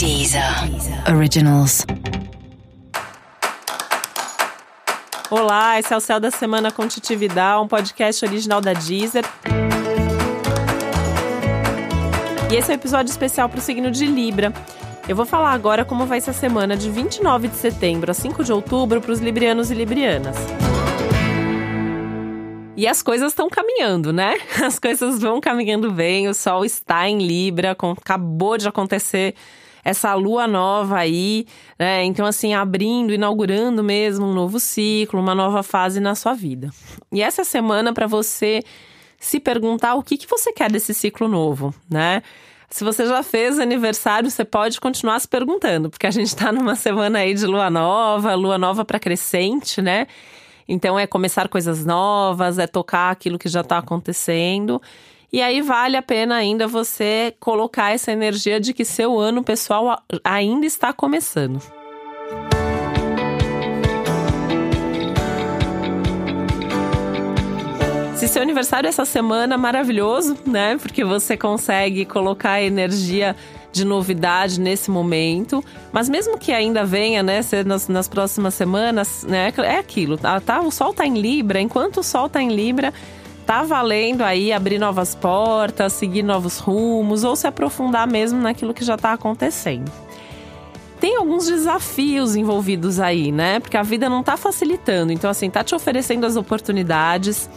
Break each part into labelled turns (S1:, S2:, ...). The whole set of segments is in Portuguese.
S1: Deezer Originals.
S2: Olá, esse é o Céu da Semana com Titividade, um podcast original da Deezer. E esse é o um episódio especial para o signo de Libra. Eu vou falar agora como vai ser a semana de 29 de setembro a 5 de outubro para os librianos e librianas. E as coisas estão caminhando, né? As coisas vão caminhando bem, o Sol está em Libra, acabou de acontecer essa lua nova aí, né? Então, assim, abrindo, inaugurando mesmo um novo ciclo, uma nova fase na sua vida. E essa semana, para você se perguntar o que, que você quer desse ciclo novo, né? Se você já fez aniversário, você pode continuar se perguntando, porque a gente está numa semana aí de lua nova, lua nova para crescente, né? Então é começar coisas novas, é tocar aquilo que já está acontecendo. E aí vale a pena ainda você colocar essa energia de que seu ano pessoal ainda está começando. Se seu aniversário é essa semana, maravilhoso, né? Porque você consegue colocar energia de novidade nesse momento. Mas mesmo que ainda venha, né, nas, nas próximas semanas, né, é aquilo. Tá, tá, o sol tá em Libra, enquanto o sol tá em Libra, tá valendo aí abrir novas portas, seguir novos rumos ou se aprofundar mesmo naquilo que já tá acontecendo. Tem alguns desafios envolvidos aí, né? Porque a vida não tá facilitando. Então, assim, tá te oferecendo as oportunidades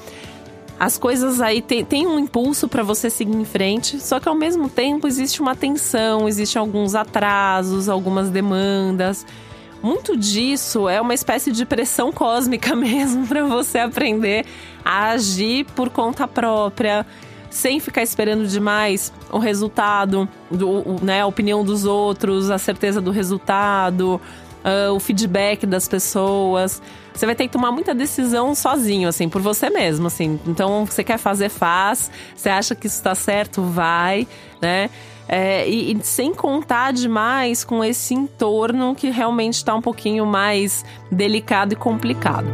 S2: as coisas aí tem, tem um impulso para você seguir em frente, só que ao mesmo tempo existe uma tensão, existem alguns atrasos, algumas demandas. Muito disso é uma espécie de pressão cósmica mesmo para você aprender a agir por conta própria, sem ficar esperando demais o resultado, do, né, a opinião dos outros, a certeza do resultado, uh, o feedback das pessoas você vai ter que tomar muita decisão sozinho, assim, por você mesmo, assim. Então, você quer fazer, faz. Você acha que isso está certo, vai, né? É, e, e, sem contar demais com esse entorno que realmente está um pouquinho mais delicado e complicado.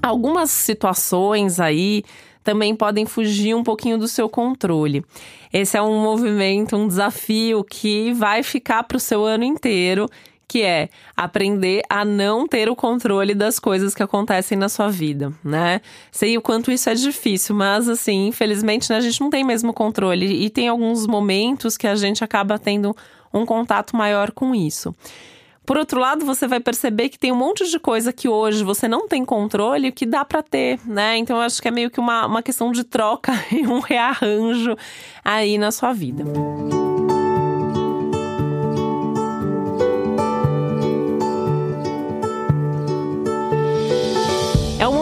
S2: Algumas situações aí também podem fugir um pouquinho do seu controle. Esse é um movimento, um desafio que vai ficar para o seu ano inteiro que é aprender a não ter o controle das coisas que acontecem na sua vida, né? Sei o quanto isso é difícil, mas assim, infelizmente, né, a gente não tem mesmo controle e tem alguns momentos que a gente acaba tendo um contato maior com isso. Por outro lado, você vai perceber que tem um monte de coisa que hoje você não tem controle que dá para ter, né? Então eu acho que é meio que uma, uma questão de troca e um rearranjo aí na sua vida.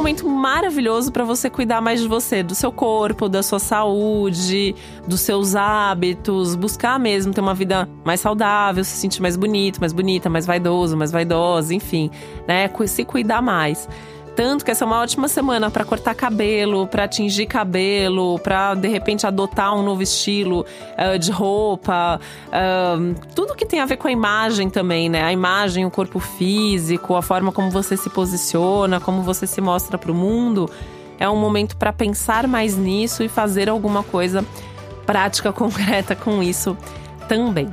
S2: Momento maravilhoso para você cuidar mais de você, do seu corpo, da sua saúde, dos seus hábitos, buscar mesmo ter uma vida mais saudável, se sentir mais bonito, mais bonita, mais vaidoso, mais vaidosa, enfim, né? Se cuidar mais. Tanto que essa é uma ótima semana para cortar cabelo, para tingir cabelo, para de repente adotar um novo estilo uh, de roupa, uh, tudo que tem a ver com a imagem também, né? A imagem, o corpo físico, a forma como você se posiciona, como você se mostra para o mundo. É um momento para pensar mais nisso e fazer alguma coisa prática, concreta com isso também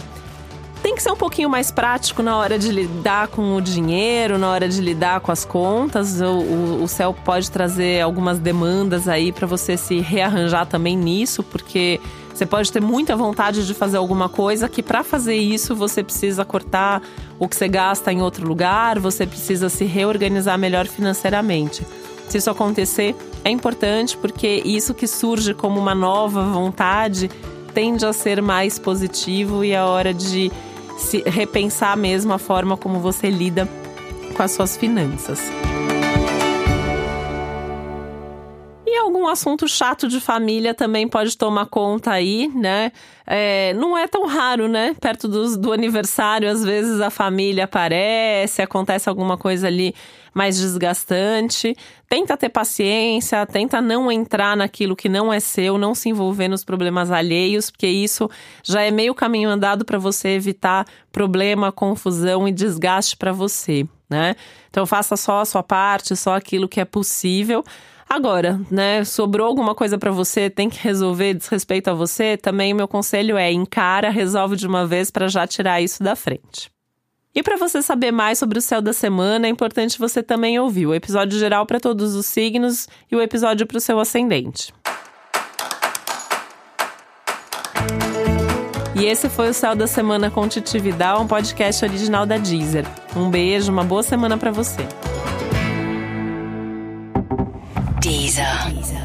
S2: tem que ser um pouquinho mais prático na hora de lidar com o dinheiro, na hora de lidar com as contas. O, o, o céu pode trazer algumas demandas aí para você se rearranjar também nisso, porque você pode ter muita vontade de fazer alguma coisa que para fazer isso você precisa cortar o que você gasta em outro lugar, você precisa se reorganizar melhor financeiramente. Se isso acontecer, é importante porque isso que surge como uma nova vontade tende a ser mais positivo e é hora de se repensar mesmo a forma como você lida com as suas finanças. Algum assunto chato de família também pode tomar conta aí, né? É, não é tão raro, né? Perto do, do aniversário, às vezes a família aparece, acontece alguma coisa ali mais desgastante. Tenta ter paciência, tenta não entrar naquilo que não é seu, não se envolver nos problemas alheios, porque isso já é meio caminho andado para você evitar problema, confusão e desgaste para você, né? Então faça só a sua parte, só aquilo que é possível. Agora, né, sobrou alguma coisa para você, tem que resolver desrespeito a você, também meu conselho é encara, resolve de uma vez para já tirar isso da frente. E para você saber mais sobre o céu da semana, é importante você também ouvir o episódio geral para todos os signos e o episódio para o seu ascendente. E esse foi o Céu da Semana com Titi um podcast original da Deezer. Um beijo, uma boa semana para você.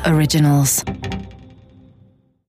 S1: Originals.